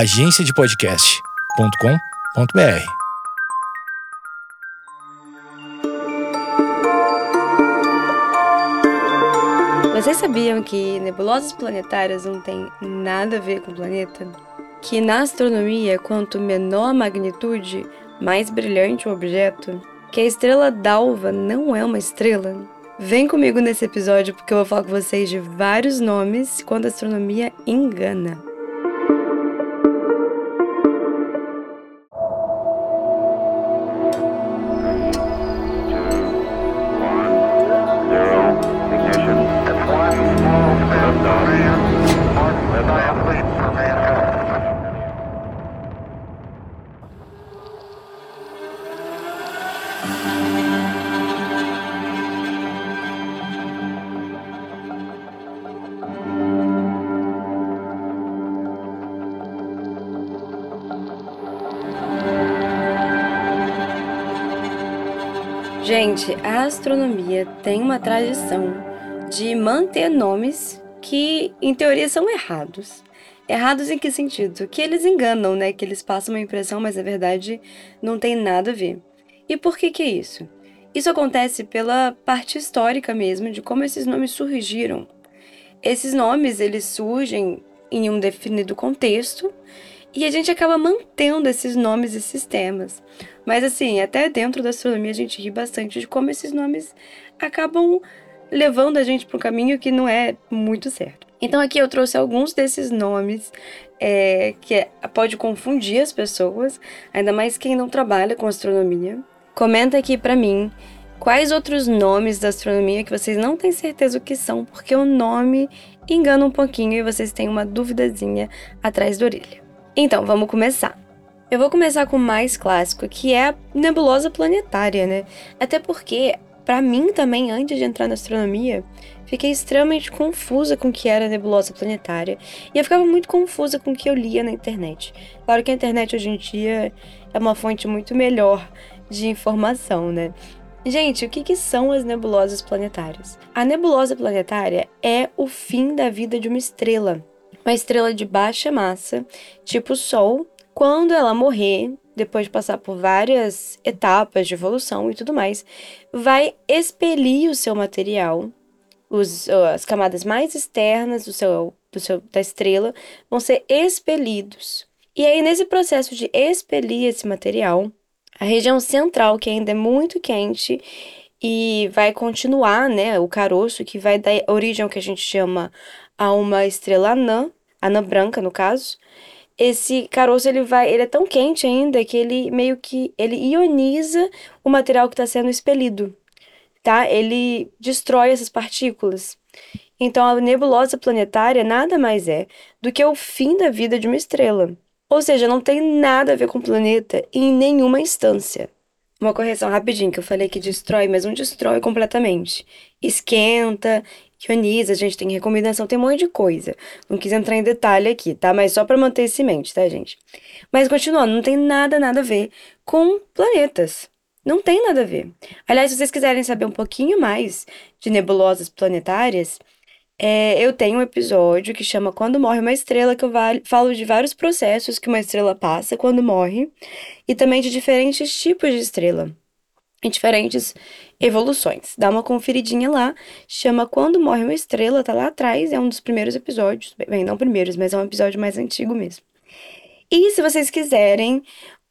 agenciadepodcast.com.br. Vocês sabiam que nebulosas planetárias não têm nada a ver com o planeta? Que na astronomia, quanto menor a magnitude, mais brilhante o objeto? Que a estrela d'alva não é uma estrela? Vem comigo nesse episódio porque eu vou falar com vocês de vários nomes quando a astronomia engana. Gente, a astronomia tem uma tradição de manter nomes que, em teoria, são errados. Errados em que sentido? Que eles enganam, né? Que eles passam uma impressão, mas na verdade não tem nada a ver. E por que que é isso? Isso acontece pela parte histórica mesmo de como esses nomes surgiram. Esses nomes, eles surgem em um definido contexto e a gente acaba mantendo esses nomes e sistemas. Mas assim, até dentro da astronomia a gente ri bastante de como esses nomes acabam levando a gente para um caminho que não é muito certo. Então aqui eu trouxe alguns desses nomes é, que é, pode confundir as pessoas, ainda mais quem não trabalha com astronomia. Comenta aqui para mim quais outros nomes da astronomia que vocês não têm certeza o que são, porque o nome engana um pouquinho e vocês têm uma duvidazinha atrás da orelha. Então, vamos começar. Eu vou começar com o mais clássico, que é a nebulosa planetária, né? Até porque, para mim também, antes de entrar na astronomia, fiquei extremamente confusa com o que era a nebulosa planetária. E eu ficava muito confusa com o que eu lia na internet. Claro que a internet hoje em dia é uma fonte muito melhor de informação, né? Gente, o que, que, são as nebulosas planetárias? A nebulosa planetária é o fim da vida de uma estrela uma estrela de baixa massa, tipo Sol, quando ela morrer, depois de passar por várias etapas de evolução e tudo mais, vai expelir o seu material. Os, as camadas mais externas do seu, do seu, da estrela vão ser expelidos. E aí, nesse processo de expelir esse material, a região central, que ainda é muito quente, e vai continuar, né, o caroço, que vai dar origem ao que a gente chama a uma estrela anã, anã branca no caso, esse caroço ele vai, ele é tão quente ainda que ele meio que ele ioniza o material que está sendo expelido, tá? Ele destrói essas partículas. Então a nebulosa planetária nada mais é do que o fim da vida de uma estrela. Ou seja, não tem nada a ver com o planeta em nenhuma instância. Uma correção rapidinho, que eu falei que destrói, mas não destrói completamente. Esquenta, ioniza, a gente tem recomendação, tem um monte de coisa. Não quis entrar em detalhe aqui, tá? Mas só para manter isso em mente, tá, gente? Mas continuando, não tem nada, nada a ver com planetas. Não tem nada a ver. Aliás, se vocês quiserem saber um pouquinho mais de nebulosas planetárias, é, eu tenho um episódio que chama Quando Morre uma Estrela, que eu falo de vários processos que uma estrela passa quando morre, e também de diferentes tipos de estrela, em diferentes evoluções. Dá uma conferidinha lá, chama Quando Morre uma Estrela, tá lá atrás, é um dos primeiros episódios, bem, não primeiros, mas é um episódio mais antigo mesmo. E se vocês quiserem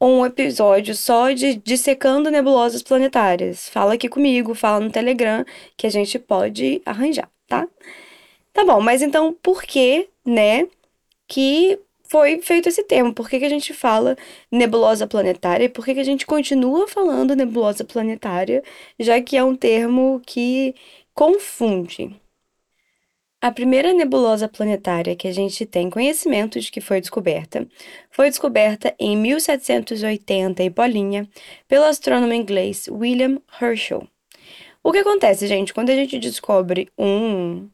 um episódio só de dissecando nebulosas planetárias, fala aqui comigo, fala no Telegram, que a gente pode arranjar, tá? Tá bom, mas então por que, né, que foi feito esse termo? Por que, que a gente fala nebulosa planetária e por que, que a gente continua falando nebulosa planetária, já que é um termo que confunde? A primeira nebulosa planetária que a gente tem conhecimento de que foi descoberta foi descoberta em 1780 e bolinha pelo astrônomo inglês William Herschel. O que acontece, gente, quando a gente descobre um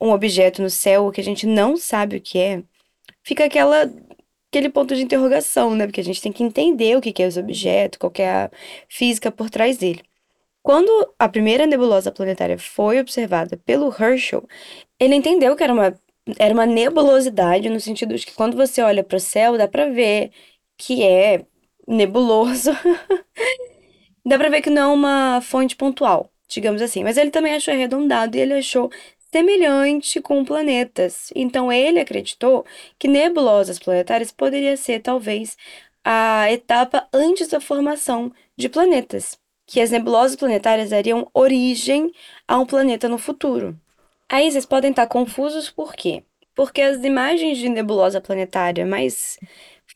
um objeto no céu que a gente não sabe o que é, fica aquela aquele ponto de interrogação, né? Porque a gente tem que entender o que é esse objeto, qual é a física por trás dele. Quando a primeira nebulosa planetária foi observada pelo Herschel, ele entendeu que era uma era uma nebulosidade no sentido de que quando você olha para o céu, dá para ver que é nebuloso. dá para ver que não é uma fonte pontual, digamos assim. Mas ele também achou arredondado e ele achou semelhante com planetas. Então ele acreditou que nebulosas planetárias poderia ser talvez a etapa antes da formação de planetas, que as nebulosas planetárias dariam origem a um planeta no futuro. Aí vocês podem estar confusos por quê? Porque as imagens de nebulosa planetária mais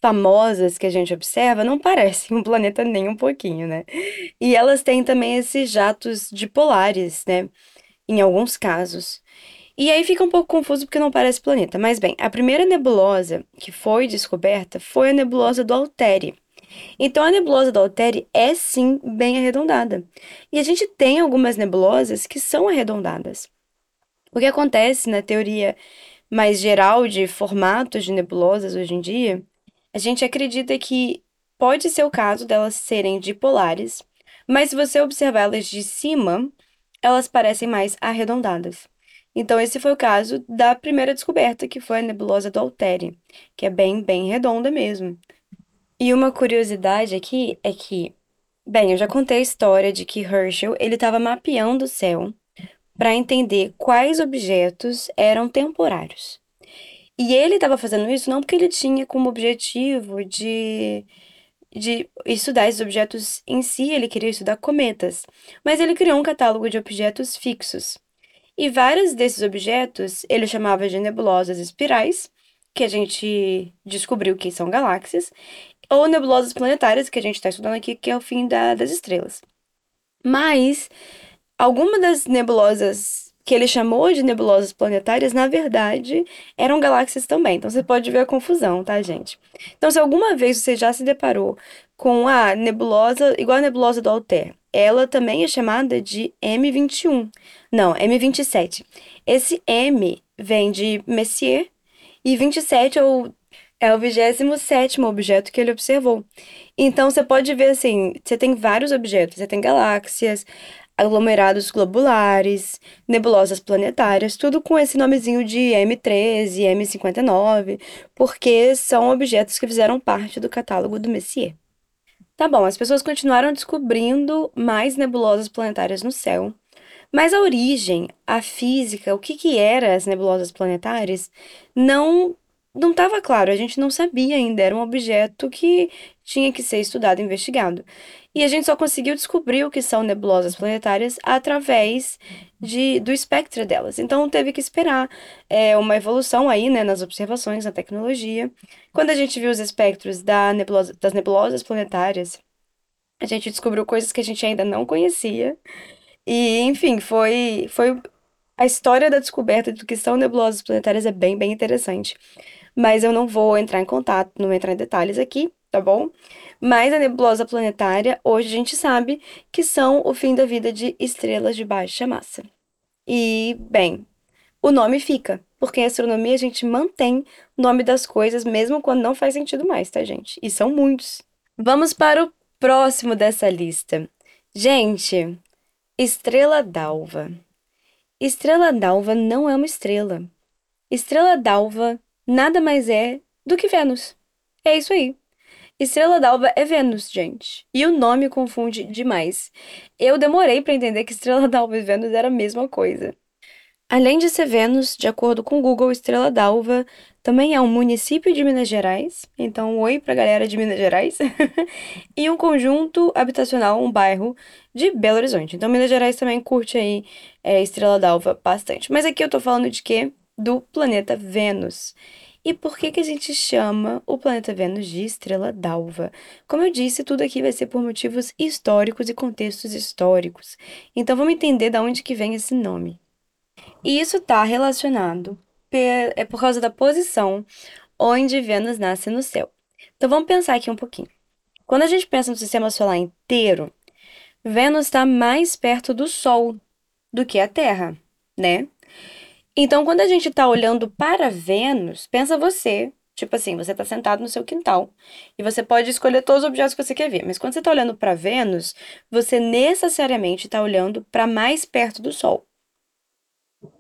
famosas que a gente observa não parecem um planeta nem um pouquinho, né? E elas têm também esses jatos dipolares, né? Em alguns casos. E aí fica um pouco confuso porque não parece planeta. Mas bem, a primeira nebulosa que foi descoberta foi a nebulosa do Altair. Então a nebulosa do Altair é sim bem arredondada. E a gente tem algumas nebulosas que são arredondadas. O que acontece na teoria mais geral de formatos de nebulosas hoje em dia, a gente acredita que pode ser o caso delas serem dipolares, mas se você observar elas de cima, elas parecem mais arredondadas. Então, esse foi o caso da primeira descoberta, que foi a nebulosa do Altair, que é bem, bem redonda mesmo. E uma curiosidade aqui é que, bem, eu já contei a história de que Herschel, ele estava mapeando o céu para entender quais objetos eram temporários. E ele estava fazendo isso não porque ele tinha como objetivo de, de estudar esses objetos em si, ele queria estudar cometas, mas ele criou um catálogo de objetos fixos. E vários desses objetos ele chamava de nebulosas espirais, que a gente descobriu que são galáxias, ou nebulosas planetárias, que a gente está estudando aqui, que é o fim da, das estrelas. Mas algumas das nebulosas que ele chamou de nebulosas planetárias, na verdade, eram galáxias também. Então você pode ver a confusão, tá, gente? Então, se alguma vez você já se deparou com a nebulosa, igual a nebulosa do Altair, ela também é chamada de M21. Não, M27. Esse M vem de Messier e 27 é o, é o 27 objeto que ele observou. Então você pode ver assim: você tem vários objetos, você tem galáxias, aglomerados globulares, nebulosas planetárias, tudo com esse nomezinho de M13, M59, porque são objetos que fizeram parte do catálogo do Messier. Tá bom, as pessoas continuaram descobrindo mais nebulosas planetárias no céu, mas a origem, a física, o que que eram as nebulosas planetárias, não não estava claro, a gente não sabia ainda, era um objeto que tinha que ser estudado e investigado. E a gente só conseguiu descobrir o que são nebulosas planetárias através de, do espectro delas. Então teve que esperar é, uma evolução aí, né, nas observações, na tecnologia. Quando a gente viu os espectros da nebulosa, das nebulosas planetárias, a gente descobriu coisas que a gente ainda não conhecia. E, enfim, foi, foi a história da descoberta do que são nebulosas planetárias é bem, bem interessante. Mas eu não vou entrar em contato, não vou entrar em detalhes aqui, tá bom? Mas a nebulosa planetária, hoje a gente sabe que são o fim da vida de estrelas de baixa massa. E, bem, o nome fica, porque em astronomia a gente mantém o nome das coisas mesmo quando não faz sentido mais, tá, gente? E são muitos. Vamos para o próximo dessa lista. Gente, estrela d'alva. Estrela d'alva não é uma estrela. Estrela d'alva nada mais é do que Vênus. É isso aí. Estrela d'alva é Vênus, gente. E o nome confunde demais. Eu demorei para entender que Estrela d'alva e Vênus era a mesma coisa. Além de ser Vênus, de acordo com o Google, Estrela d'Alva também é um município de Minas Gerais, então oi pra galera de Minas Gerais, e um conjunto habitacional, um bairro de Belo Horizonte. Então Minas Gerais também curte aí é, Estrela d'Alva bastante. Mas aqui eu tô falando de quê? Do planeta Vênus. E por que, que a gente chama o planeta Vênus de estrela d'alva? Como eu disse, tudo aqui vai ser por motivos históricos e contextos históricos. Então vamos entender de onde que vem esse nome. E isso está relacionado é por causa da posição onde Vênus nasce no céu. Então vamos pensar aqui um pouquinho. Quando a gente pensa no sistema solar inteiro, Vênus está mais perto do Sol do que a Terra, né? Então, quando a gente está olhando para Vênus, pensa você, tipo assim, você está sentado no seu quintal e você pode escolher todos os objetos que você quer ver, mas quando você está olhando para Vênus, você necessariamente está olhando para mais perto do Sol.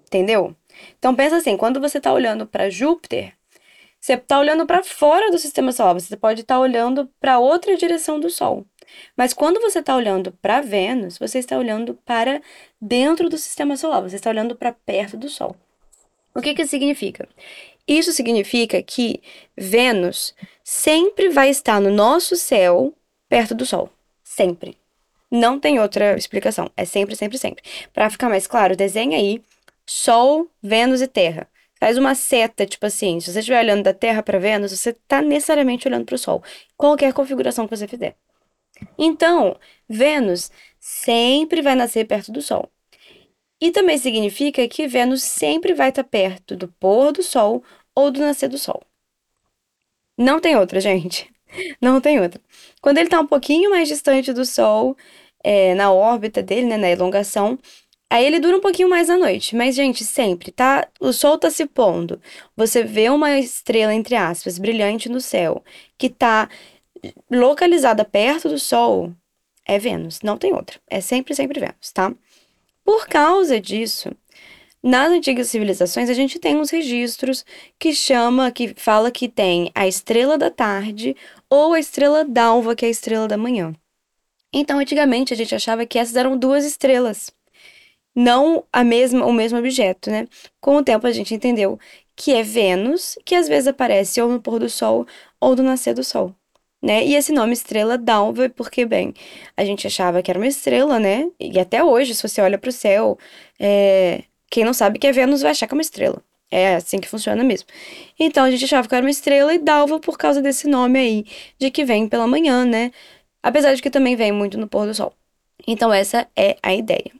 Entendeu? Então pensa assim, quando você está olhando para Júpiter, você está olhando para fora do sistema solar, você pode estar tá olhando para outra direção do Sol. Mas quando você está olhando para Vênus, você está olhando para dentro do sistema solar, você está olhando para perto do Sol. O que que significa? Isso significa que Vênus sempre vai estar no nosso céu perto do Sol. Sempre. Não tem outra explicação. É sempre, sempre, sempre. Para ficar mais claro, desenha aí Sol, Vênus e Terra. Faz uma seta, tipo assim, se você estiver olhando da Terra para Vênus, você está necessariamente olhando para o Sol. Qualquer configuração que você fizer. Então, Vênus sempre vai nascer perto do Sol. E também significa que Vênus sempre vai estar perto do pôr do Sol ou do nascer do Sol. Não tem outra, gente. Não tem outra. Quando ele está um pouquinho mais distante do Sol, é, na órbita dele, né, na elongação, aí ele dura um pouquinho mais à noite. Mas, gente, sempre, tá? O Sol tá se pondo. Você vê uma estrela, entre aspas, brilhante no céu, que tá localizada perto do Sol, é Vênus. Não tem outra. É sempre, sempre Vênus, tá? Por causa disso, nas antigas civilizações, a gente tem uns registros que chama, que fala que tem a estrela da tarde ou a estrela d'alva, que é a estrela da manhã. Então, antigamente, a gente achava que essas eram duas estrelas, não a mesma, o mesmo objeto, né? Com o tempo, a gente entendeu que é Vênus, que às vezes aparece ou no pôr do sol ou no nascer do sol. Né? E esse nome estrela d'alva, porque, bem, a gente achava que era uma estrela, né? E até hoje, se você olha para o céu, é, quem não sabe que é Vênus vai achar que é uma estrela. É assim que funciona mesmo. Então a gente achava que era uma estrela e dalva por causa desse nome aí, de que vem pela manhã, né? Apesar de que também vem muito no pôr do sol. Então essa é a ideia.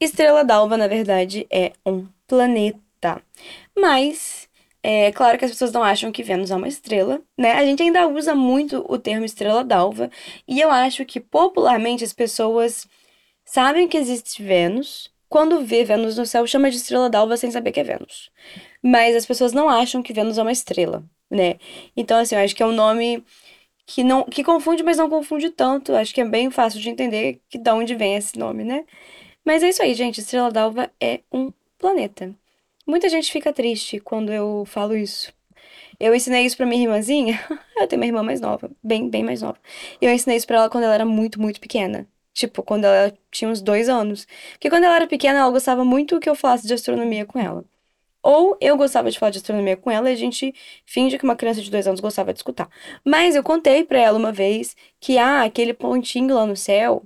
Estrela d'alva, na verdade, é um planeta. Mas é claro que as pessoas não acham que Vênus é uma estrela, né? A gente ainda usa muito o termo estrela d'alva, e eu acho que popularmente as pessoas sabem que existe Vênus, quando vê Vênus no céu, chama de estrela d'alva sem saber que é Vênus. Mas as pessoas não acham que Vênus é uma estrela, né? Então, assim, eu acho que é um nome que não que confunde, mas não confunde tanto. Acho que é bem fácil de entender que de onde vem esse nome, né? Mas é isso aí, gente. Estrela d'alva é um planeta. Muita gente fica triste quando eu falo isso. Eu ensinei isso pra minha irmãzinha. eu tenho uma irmã mais nova, bem, bem mais nova. Eu ensinei isso pra ela quando ela era muito, muito pequena. Tipo, quando ela tinha uns dois anos. Porque quando ela era pequena, ela gostava muito que eu falasse de astronomia com ela. Ou eu gostava de falar de astronomia com ela e a gente finge que uma criança de dois anos gostava de escutar. Mas eu contei para ela uma vez que, ah, aquele pontinho lá no céu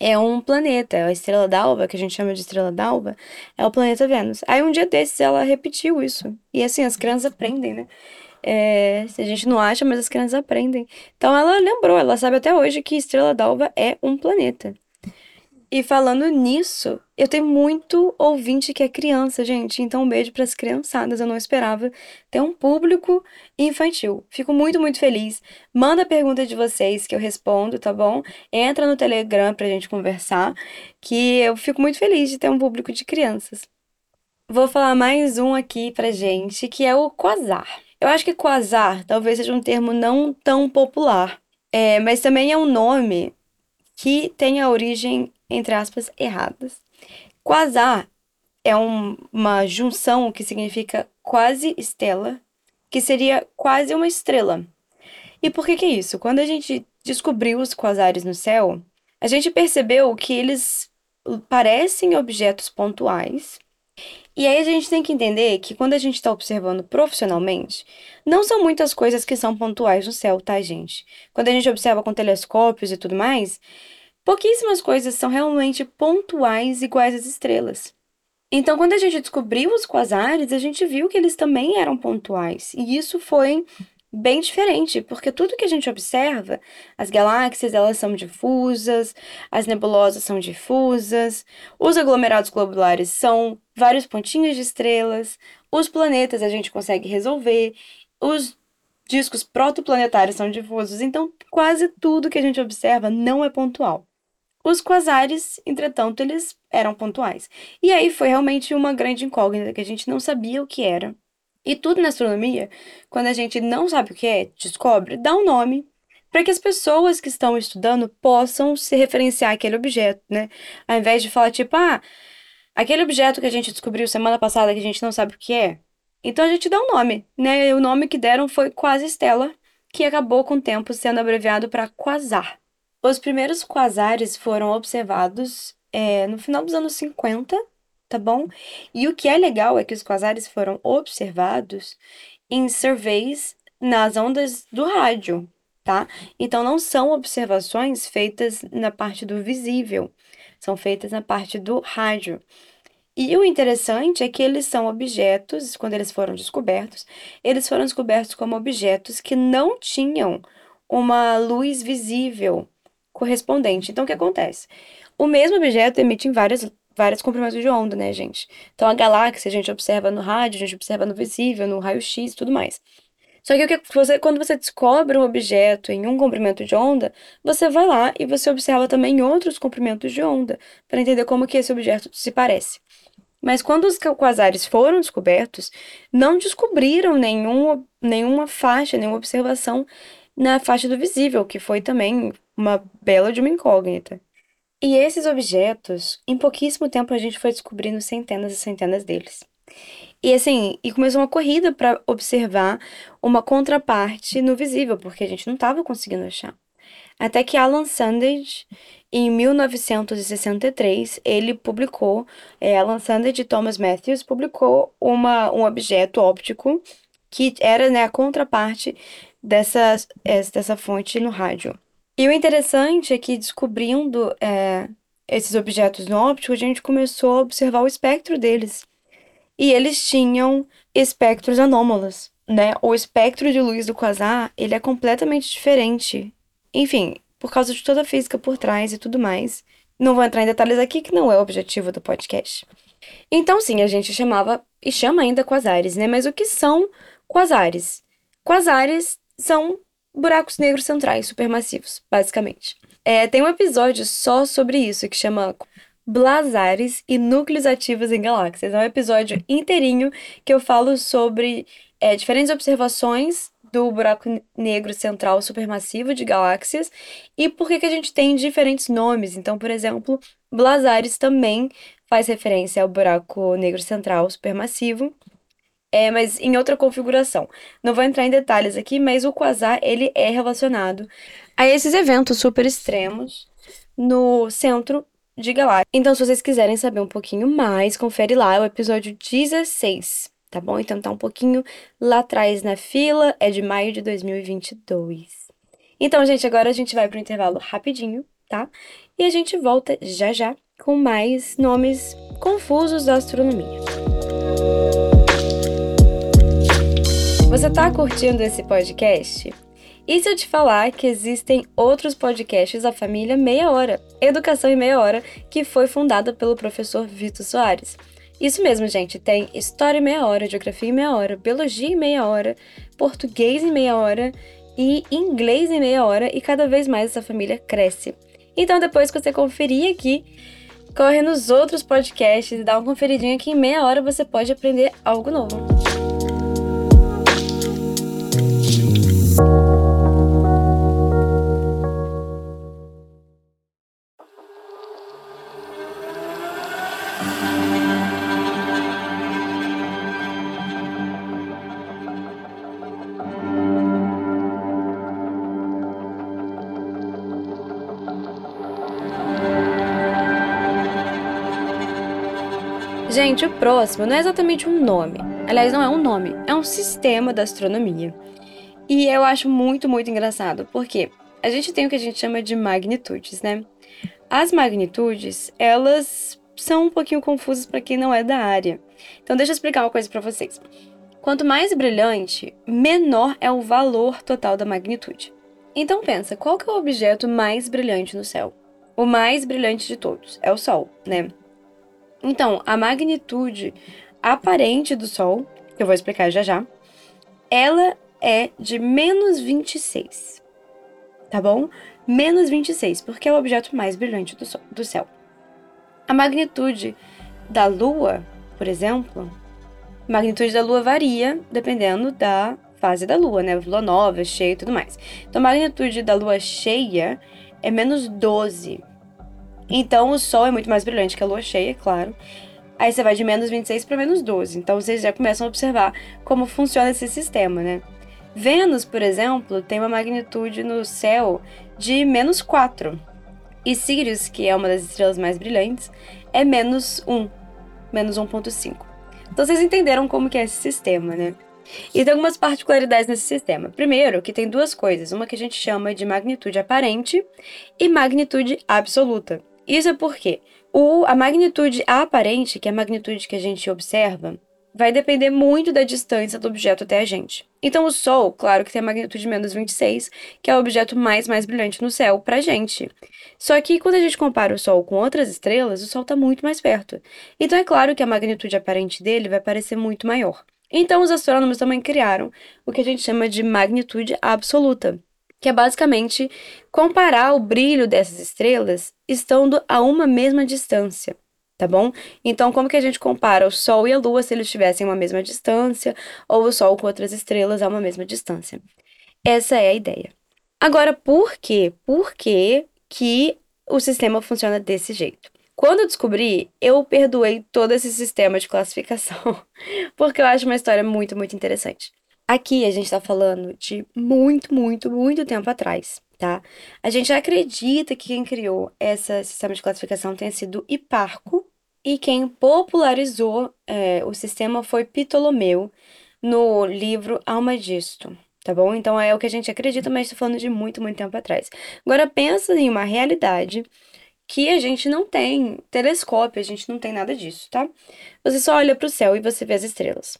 é um planeta, é a estrela d'alva, que a gente chama de estrela d'alva, é o planeta Vênus. Aí um dia desses ela repetiu isso. E assim, as crianças aprendem, né? É, a gente não acha, mas as crianças aprendem. Então ela lembrou, ela sabe até hoje que Estrela d'Alva é um planeta. E falando nisso, eu tenho muito ouvinte que é criança, gente. Então, um beijo para as criançadas. Eu não esperava ter um público infantil. Fico muito, muito feliz. Manda a pergunta de vocês que eu respondo, tá bom? Entra no Telegram pra gente conversar, que eu fico muito feliz de ter um público de crianças. Vou falar mais um aqui pra gente, que é o Quasar. Eu acho que quasar talvez seja um termo não tão popular, é, mas também é um nome que tem a origem, entre aspas, erradas. Quasar é um, uma junção que significa quase estela, que seria quase uma estrela. E por que que é isso? Quando a gente descobriu os quasares no céu, a gente percebeu que eles parecem objetos pontuais e aí a gente tem que entender que quando a gente está observando profissionalmente, não são muitas coisas que são pontuais no céu, tá, gente? Quando a gente observa com telescópios e tudo mais, pouquíssimas coisas são realmente pontuais iguais às estrelas. Então, quando a gente descobriu os quasares, a gente viu que eles também eram pontuais. E isso foi bem diferente, porque tudo que a gente observa, as galáxias, elas são difusas, as nebulosas são difusas, os aglomerados globulares são vários pontinhos de estrelas, os planetas a gente consegue resolver, os discos protoplanetários são difusos, então quase tudo que a gente observa não é pontual. Os quasares, entretanto, eles eram pontuais. E aí foi realmente uma grande incógnita que a gente não sabia o que era. E tudo na astronomia, quando a gente não sabe o que é, descobre, dá um nome para que as pessoas que estão estudando possam se referenciar àquele objeto, né? Ao invés de falar tipo, ah, aquele objeto que a gente descobriu semana passada que a gente não sabe o que é. Então a gente dá um nome, né? E o nome que deram foi Quasi Stellar, que acabou com o tempo sendo abreviado para quasar. Os primeiros quasares foram observados é, no final dos anos 50, tá bom? E o que é legal é que os quasares foram observados em surveys nas ondas do rádio, tá? Então não são observações feitas na parte do visível, são feitas na parte do rádio. E o interessante é que eles são objetos, quando eles foram descobertos, eles foram descobertos como objetos que não tinham uma luz visível correspondente. Então, o que acontece? O mesmo objeto emite em várias, vários comprimentos de onda, né, gente? Então, a galáxia a gente observa no rádio, a gente observa no visível, no raio-x e tudo mais. Só que, que você, quando você descobre um objeto em um comprimento de onda, você vai lá e você observa também outros comprimentos de onda, para entender como que esse objeto se parece. Mas quando os quasares foram descobertos, não descobriram nenhum, nenhuma faixa, nenhuma observação na faixa do visível, que foi também uma bela de uma incógnita. E esses objetos, em pouquíssimo tempo a gente foi descobrindo centenas e centenas deles. E assim, e começou uma corrida para observar uma contraparte no visível, porque a gente não estava conseguindo achar. Até que Alan Sandage, em 1963, ele publicou, é, Alan Sandage e Thomas Matthews publicou uma, um objeto óptico que era né, a contraparte dessa, dessa fonte no rádio. E o interessante é que descobrindo é, esses objetos no óptico, a gente começou a observar o espectro deles e eles tinham espectros anômalos, né? O espectro de luz do quasar, ele é completamente diferente. Enfim, por causa de toda a física por trás e tudo mais. Não vou entrar em detalhes aqui, que não é o objetivo do podcast. Então, sim, a gente chamava e chama ainda quasares, né? Mas o que são quasares? Quasares são buracos negros centrais supermassivos, basicamente. É, tem um episódio só sobre isso que chama Blazares e núcleos ativos em galáxias. É um episódio inteirinho que eu falo sobre é, diferentes observações do buraco negro central supermassivo de galáxias e por que, que a gente tem diferentes nomes. Então, por exemplo, Blazares também faz referência ao buraco negro central supermassivo, é, mas em outra configuração. Não vou entrar em detalhes aqui, mas o quasar ele é relacionado a esses eventos super extremos no centro de Galáxia. Então, se vocês quiserem saber um pouquinho mais, confere lá, é o episódio 16, tá bom? Então tá um pouquinho lá atrás na fila, é de maio de 2022. Então, gente, agora a gente vai pro intervalo rapidinho, tá? E a gente volta já já com mais nomes confusos da astronomia. Você tá curtindo esse podcast? E se eu te falar que existem outros podcasts da família Meia Hora, Educação em Meia Hora, que foi fundada pelo professor Vitor Soares? Isso mesmo, gente. Tem História em Meia Hora, Geografia em Meia Hora, Biologia em Meia Hora, Português em Meia Hora e Inglês em Meia Hora, e cada vez mais essa família cresce. Então, depois que você conferir aqui, corre nos outros podcasts e dá uma conferidinha que em meia hora você pode aprender algo novo. Gente, o próximo não é exatamente um nome. Aliás, não é um nome, é um sistema da astronomia. E eu acho muito, muito engraçado, porque a gente tem o que a gente chama de magnitudes, né? As magnitudes, elas são um pouquinho confusas para quem não é da área. Então, deixa eu explicar uma coisa para vocês. Quanto mais brilhante, menor é o valor total da magnitude. Então pensa, qual que é o objeto mais brilhante no céu? O mais brilhante de todos é o Sol, né? Então, a magnitude aparente do Sol, que eu vou explicar já já, ela é de menos 26. Tá bom? Menos 26, porque é o objeto mais brilhante do, sol, do céu. A magnitude da Lua, por exemplo, a magnitude da Lua varia dependendo da fase da Lua, né? Lua nova, cheia e tudo mais. Então, a magnitude da Lua cheia é menos 12. Então o Sol é muito mais brilhante que a Lua cheia, claro. Aí você vai de menos 26 para menos 12. Então vocês já começam a observar como funciona esse sistema, né? Vênus, por exemplo, tem uma magnitude no céu de menos 4. E Sirius, que é uma das estrelas mais brilhantes, é menos 1, menos 1.5. Então vocês entenderam como que é esse sistema, né? E tem algumas particularidades nesse sistema. Primeiro, que tem duas coisas, uma que a gente chama de magnitude aparente e magnitude absoluta. Isso é porque o, a magnitude aparente, que é a magnitude que a gente observa, vai depender muito da distância do objeto até a gente. Então, o Sol, claro que tem a magnitude menos 26, que é o objeto mais, mais brilhante no céu pra gente. Só que quando a gente compara o Sol com outras estrelas, o Sol está muito mais perto. Então, é claro que a magnitude aparente dele vai parecer muito maior. Então, os astrônomos também criaram o que a gente chama de magnitude absoluta, que é basicamente comparar o brilho dessas estrelas estando a uma mesma distância tá bom? Então, como que a gente compara o Sol e a Lua se eles estivessem a uma mesma distância, ou o Sol com outras estrelas a uma mesma distância? Essa é a ideia. Agora, por quê? Por que, que o sistema funciona desse jeito? Quando eu descobri, eu perdoei todo esse sistema de classificação, porque eu acho uma história muito, muito interessante. Aqui a gente está falando de muito, muito, muito tempo atrás, tá? A gente acredita que quem criou esse sistema de classificação tenha sido Hiparco, e quem popularizou é, o sistema foi Ptolomeu no livro Almagisto, tá bom? Então é o que a gente acredita, mas estou falando de muito, muito tempo atrás. Agora pensa em uma realidade que a gente não tem telescópio, a gente não tem nada disso, tá? Você só olha para o céu e você vê as estrelas.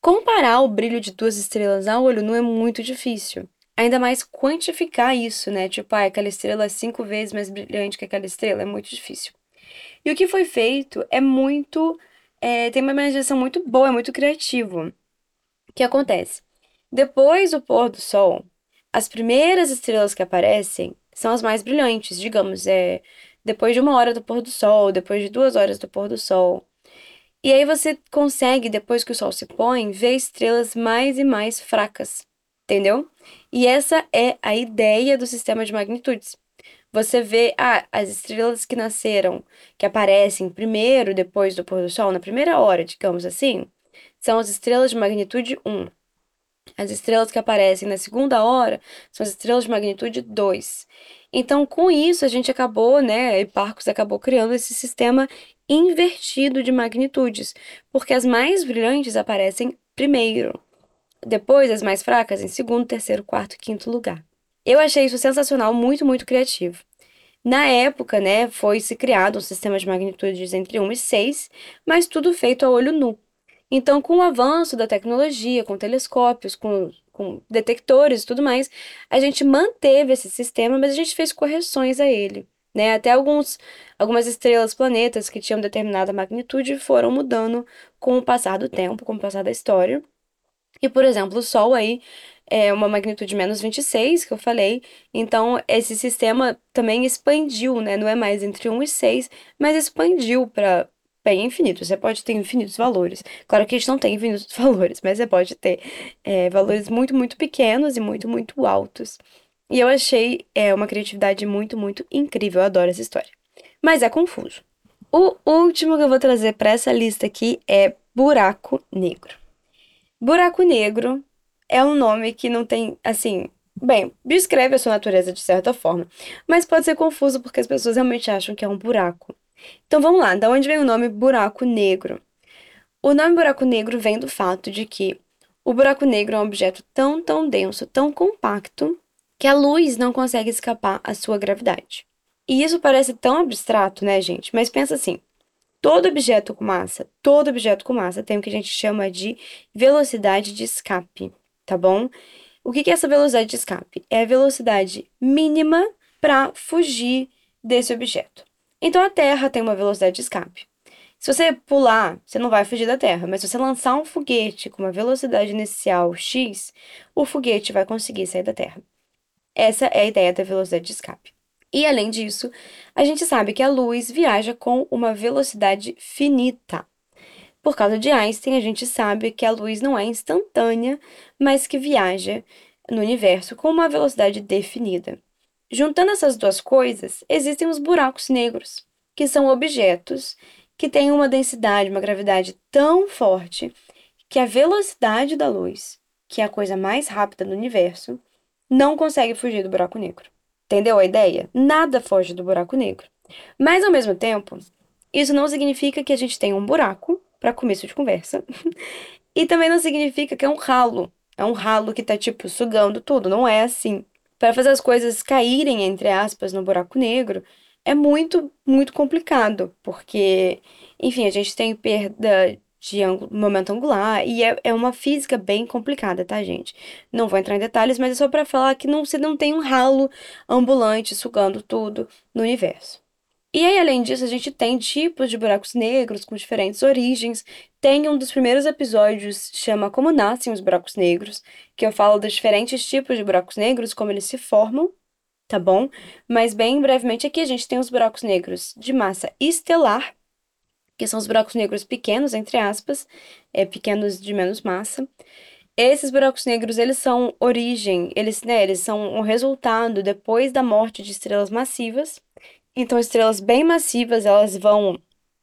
Comparar o brilho de duas estrelas a olho não é muito difícil. Ainda mais quantificar isso, né? Tipo, ah, aquela estrela é cinco vezes mais brilhante que aquela estrela, é muito difícil. E o que foi feito é muito. É, tem uma imaginação muito boa, é muito criativo. O que acontece? Depois do pôr do sol, as primeiras estrelas que aparecem são as mais brilhantes, digamos, é depois de uma hora do pôr do sol, depois de duas horas do pôr do sol. E aí você consegue, depois que o sol se põe, ver estrelas mais e mais fracas, entendeu? E essa é a ideia do sistema de magnitudes você vê ah, as estrelas que nasceram, que aparecem primeiro depois do pôr do sol, na primeira hora, digamos assim, são as estrelas de magnitude 1. As estrelas que aparecem na segunda hora são as estrelas de magnitude 2. Então, com isso, a gente acabou, né? E Parcos acabou criando esse sistema invertido de magnitudes, porque as mais brilhantes aparecem primeiro, depois as mais fracas em segundo, terceiro, quarto e quinto lugar. Eu achei isso sensacional, muito, muito criativo. Na época, né, foi se criado um sistema de magnitudes entre 1 e 6, mas tudo feito a olho nu. Então, com o avanço da tecnologia, com telescópios, com, com detectores e tudo mais, a gente manteve esse sistema, mas a gente fez correções a ele. Né? Até alguns, algumas estrelas, planetas que tinham determinada magnitude foram mudando com o passar do tempo, com o passar da história. E, por exemplo, o Sol aí é uma magnitude menos 26, que eu falei. Então, esse sistema também expandiu, né? Não é mais entre 1 e 6, mas expandiu para bem infinito. Você pode ter infinitos valores. Claro que a gente não tem infinitos valores, mas você pode ter é, valores muito, muito pequenos e muito, muito altos. E eu achei é, uma criatividade muito, muito incrível. Eu adoro essa história. Mas é confuso. O último que eu vou trazer para essa lista aqui é buraco negro. Buraco negro é um nome que não tem, assim, bem, descreve a sua natureza de certa forma, mas pode ser confuso porque as pessoas realmente acham que é um buraco. Então vamos lá, da onde vem o nome buraco negro? O nome buraco negro vem do fato de que o buraco negro é um objeto tão, tão denso, tão compacto, que a luz não consegue escapar à sua gravidade. E isso parece tão abstrato, né, gente? Mas pensa assim: todo objeto com massa, todo objeto com massa tem o que a gente chama de velocidade de escape tá bom? O que é essa velocidade de escape? É a velocidade mínima para fugir desse objeto. Então a Terra tem uma velocidade de escape. Se você pular, você não vai fugir da Terra, mas se você lançar um foguete com uma velocidade inicial x, o foguete vai conseguir sair da Terra. Essa é a ideia da velocidade de escape. E além disso, a gente sabe que a luz viaja com uma velocidade finita. Por causa de Einstein, a gente sabe que a luz não é instantânea, mas que viaja no universo com uma velocidade definida. Juntando essas duas coisas, existem os buracos negros, que são objetos que tem uma densidade, uma gravidade tão forte que a velocidade da luz, que é a coisa mais rápida do universo, não consegue fugir do buraco negro. Entendeu a ideia? Nada foge do buraco negro. Mas ao mesmo tempo, isso não significa que a gente tem um buraco para começo de conversa. e também não significa que é um ralo. É um ralo que tá tipo sugando tudo, não é assim. Para fazer as coisas caírem entre aspas no buraco negro, é muito, muito complicado, porque, enfim, a gente tem perda de momento angular e é, é uma física bem complicada, tá, gente? Não vou entrar em detalhes, mas é só para falar que não, você não tem um ralo ambulante sugando tudo no universo. E aí, além disso, a gente tem tipos de buracos negros com diferentes origens. Tem um dos primeiros episódios, chama Como Nascem os Buracos Negros, que eu falo dos diferentes tipos de buracos negros, como eles se formam, tá bom? Mas bem brevemente aqui a gente tem os buracos negros de massa estelar, que são os buracos negros pequenos, entre aspas, é, pequenos de menos massa. Esses buracos negros, eles são origem, eles, né, eles são um resultado depois da morte de estrelas massivas. Então, estrelas bem massivas, elas vão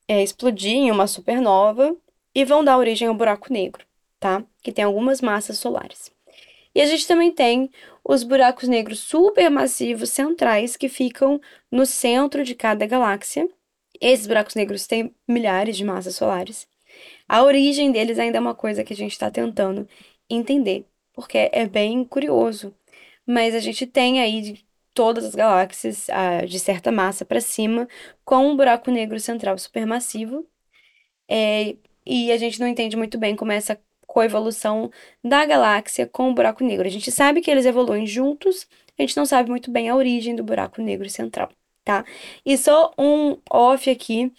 é, explodir em uma supernova e vão dar origem ao buraco negro, tá? Que tem algumas massas solares. E a gente também tem os buracos negros supermassivos centrais que ficam no centro de cada galáxia esses buracos negros têm milhares de massas solares. A origem deles ainda é uma coisa que a gente está tentando entender, porque é bem curioso. Mas a gente tem aí todas as galáxias de certa massa para cima, com um buraco negro central supermassivo. É, e a gente não entende muito bem como é essa coevolução da galáxia com o buraco negro. A gente sabe que eles evoluem juntos, a gente não sabe muito bem a origem do buraco negro central tá? E só um off aqui.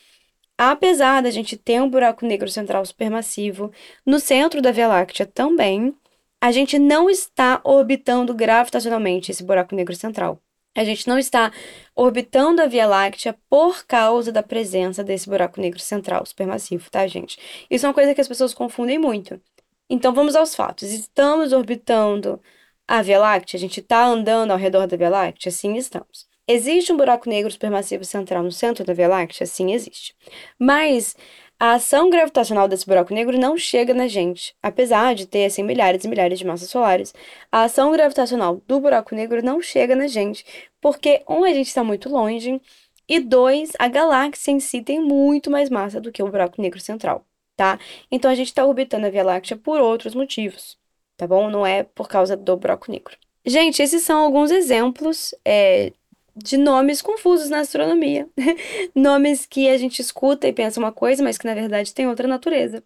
Apesar da gente ter um buraco negro central supermassivo no centro da Via Láctea também, a gente não está orbitando gravitacionalmente esse buraco negro central. A gente não está orbitando a Via Láctea por causa da presença desse buraco negro central supermassivo, tá, gente? Isso é uma coisa que as pessoas confundem muito. Então vamos aos fatos. Estamos orbitando a Via Láctea? A gente está andando ao redor da Via Láctea? Sim, estamos. Existe um buraco negro supermassivo central no centro da Via Láctea? Sim, existe. Mas a ação gravitacional desse buraco negro não chega na gente. Apesar de ter assim, milhares e milhares de massas solares, a ação gravitacional do buraco negro não chega na gente. Porque, um, a gente está muito longe, e dois, a galáxia em si tem muito mais massa do que o buraco negro central, tá? Então a gente está orbitando a Via Láctea por outros motivos, tá bom? Não é por causa do buraco negro. Gente, esses são alguns exemplos é, de nomes confusos na astronomia. nomes que a gente escuta e pensa uma coisa, mas que na verdade tem outra natureza.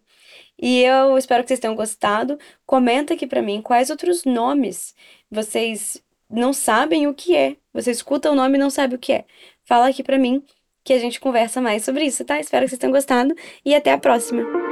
E eu espero que vocês tenham gostado. Comenta aqui para mim quais outros nomes vocês não sabem o que é. Você escuta o nome e não sabe o que é. Fala aqui para mim que a gente conversa mais sobre isso, tá? Espero que vocês tenham gostado e até a próxima.